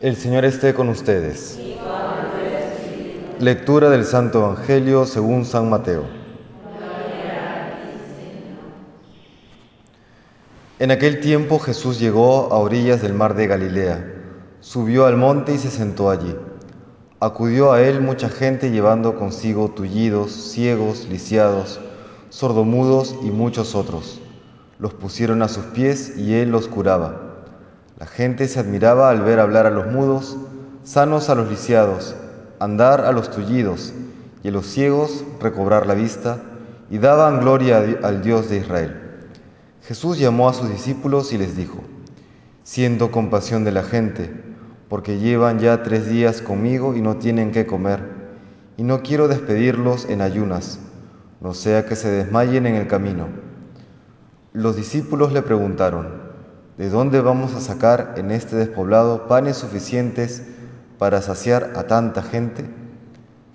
El Señor esté con ustedes. Lectura del Santo Evangelio según San Mateo. En aquel tiempo Jesús llegó a orillas del mar de Galilea, subió al monte y se sentó allí. Acudió a él mucha gente llevando consigo tullidos, ciegos, lisiados, sordomudos y muchos otros. Los pusieron a sus pies y él los curaba. La gente se admiraba al ver hablar a los mudos, sanos a los lisiados, andar a los tullidos y a los ciegos recobrar la vista, y daban gloria al Dios de Israel. Jesús llamó a sus discípulos y les dijo, siento compasión de la gente, porque llevan ya tres días conmigo y no tienen qué comer, y no quiero despedirlos en ayunas, no sea que se desmayen en el camino. Los discípulos le preguntaron, ¿De dónde vamos a sacar en este despoblado panes suficientes para saciar a tanta gente?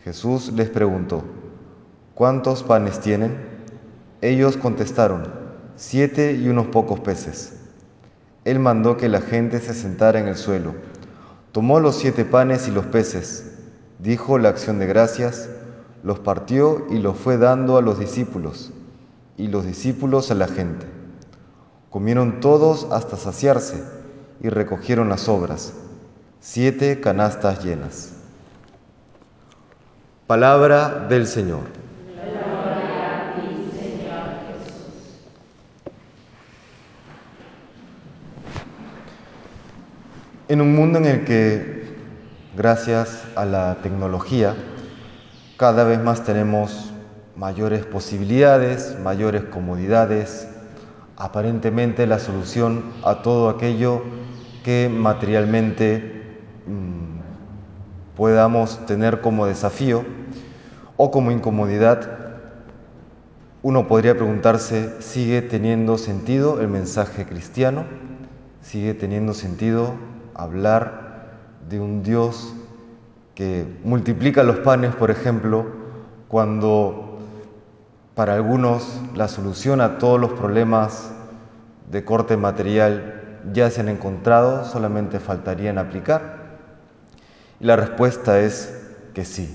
Jesús les preguntó, ¿cuántos panes tienen? Ellos contestaron, siete y unos pocos peces. Él mandó que la gente se sentara en el suelo. Tomó los siete panes y los peces, dijo la acción de gracias, los partió y los fue dando a los discípulos, y los discípulos a la gente. Comieron todos hasta saciarse y recogieron las obras, siete canastas llenas. Palabra del Señor. En un mundo en el que, gracias a la tecnología, cada vez más tenemos mayores posibilidades, mayores comodidades, aparentemente la solución a todo aquello que materialmente mm, podamos tener como desafío o como incomodidad, uno podría preguntarse, ¿sigue teniendo sentido el mensaje cristiano? ¿Sigue teniendo sentido hablar de un Dios que multiplica los panes, por ejemplo, cuando para algunos la solución a todos los problemas de corte material ya se han encontrado, solamente faltarían aplicar. Y la respuesta es que sí,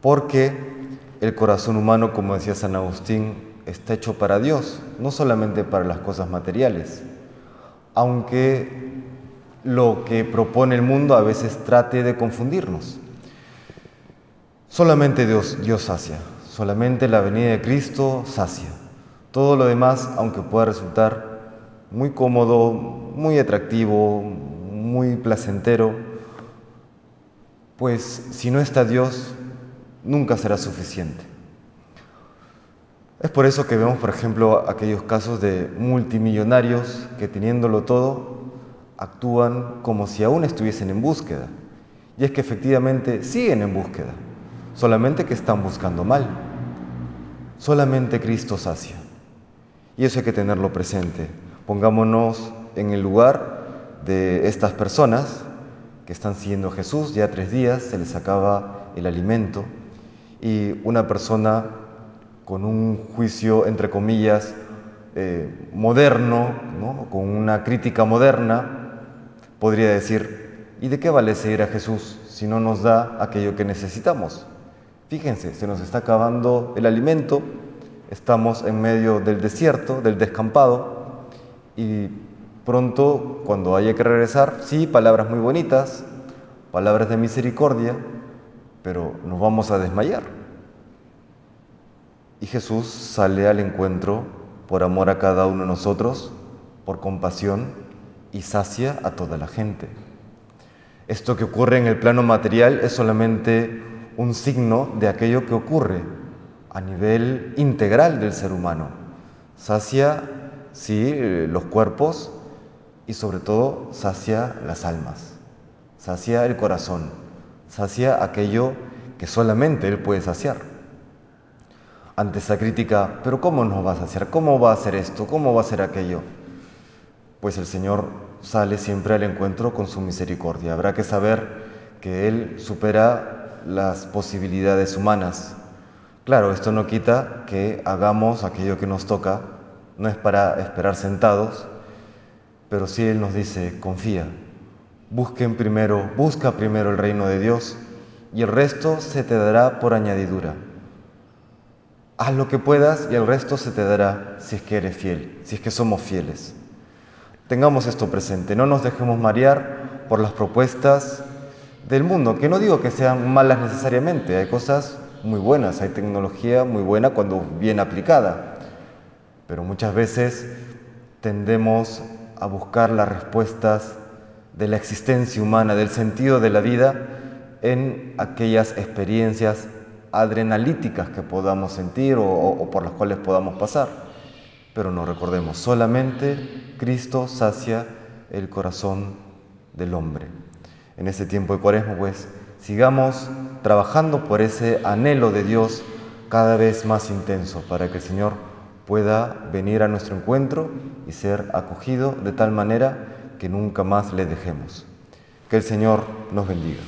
porque el corazón humano, como decía San Agustín, está hecho para Dios, no solamente para las cosas materiales, aunque lo que propone el mundo a veces trate de confundirnos. Solamente Dios, Dios sacia, Solamente la venida de Cristo sacia. Todo lo demás, aunque pueda resultar muy cómodo, muy atractivo, muy placentero, pues si no está Dios, nunca será suficiente. Es por eso que vemos, por ejemplo, aquellos casos de multimillonarios que teniéndolo todo, actúan como si aún estuviesen en búsqueda. Y es que efectivamente siguen en búsqueda solamente que están buscando mal. Solamente Cristo sacia. Y eso hay que tenerlo presente. Pongámonos en el lugar de estas personas que están siguiendo a Jesús, ya tres días se les acaba el alimento y una persona con un juicio, entre comillas, eh, moderno, con una crítica moderna, podría decir, ¿y de qué vale seguir a Jesús si no nos da aquello que necesitamos? Fíjense, se nos está acabando el alimento, estamos en medio del desierto, del descampado, y pronto, cuando haya que regresar, sí, palabras muy bonitas, palabras de misericordia, pero nos vamos a desmayar. Y Jesús sale al encuentro por amor a cada uno de nosotros, por compasión, y sacia a toda la gente. Esto que ocurre en el plano material es solamente un signo de aquello que ocurre a nivel integral del ser humano. Sacia, sí, los cuerpos y sobre todo sacia las almas, sacia el corazón, sacia aquello que solamente Él puede saciar. Ante esa crítica, pero ¿cómo nos va a saciar? ¿Cómo va a hacer esto? ¿Cómo va a hacer aquello? Pues el Señor sale siempre al encuentro con su misericordia. Habrá que saber que Él supera las posibilidades humanas. Claro, esto no quita que hagamos aquello que nos toca, no es para esperar sentados, pero sí Él nos dice, confía, Busquen primero, busca primero el reino de Dios y el resto se te dará por añadidura. Haz lo que puedas y el resto se te dará si es que eres fiel, si es que somos fieles. Tengamos esto presente, no nos dejemos marear por las propuestas del mundo, que no digo que sean malas necesariamente, hay cosas muy buenas, hay tecnología muy buena cuando bien aplicada, pero muchas veces tendemos a buscar las respuestas de la existencia humana, del sentido de la vida, en aquellas experiencias adrenalíticas que podamos sentir o, por las cuales podamos pasar. Pero no recordemos, solamente Cristo sacia el corazón del hombre. En ese tiempo de cuaresma, pues, sigamos trabajando por ese anhelo de Dios cada vez más intenso, para que el Señor pueda venir a nuestro encuentro y ser acogido de tal manera que nunca más le dejemos. Que el Señor nos bendiga.